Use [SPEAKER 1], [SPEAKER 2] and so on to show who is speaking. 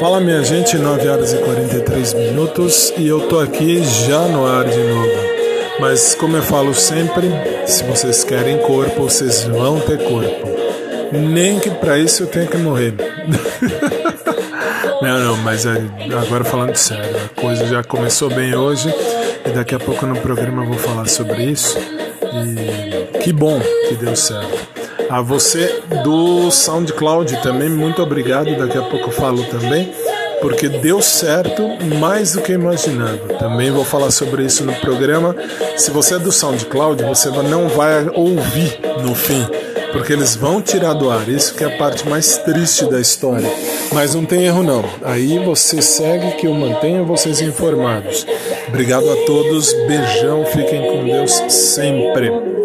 [SPEAKER 1] Fala minha gente, 9 horas e 43 minutos e eu tô aqui já no ar de novo. Mas como eu falo sempre, se vocês querem corpo, vocês vão ter corpo. Nem que para isso eu tenha que morrer. não, não, mas agora falando sério, a coisa já começou bem hoje e daqui a pouco no programa eu vou falar sobre isso. E que bom que deu certo. A você do SoundCloud também, muito obrigado. Daqui a pouco eu falo também, porque deu certo mais do que imaginado. Também vou falar sobre isso no programa. Se você é do SoundCloud, você não vai ouvir no fim, porque eles vão tirar do ar. Isso que é a parte mais triste da história. Mas não tem erro não. Aí você segue que eu mantenho vocês informados. Obrigado a todos, beijão, fiquem com Deus sempre.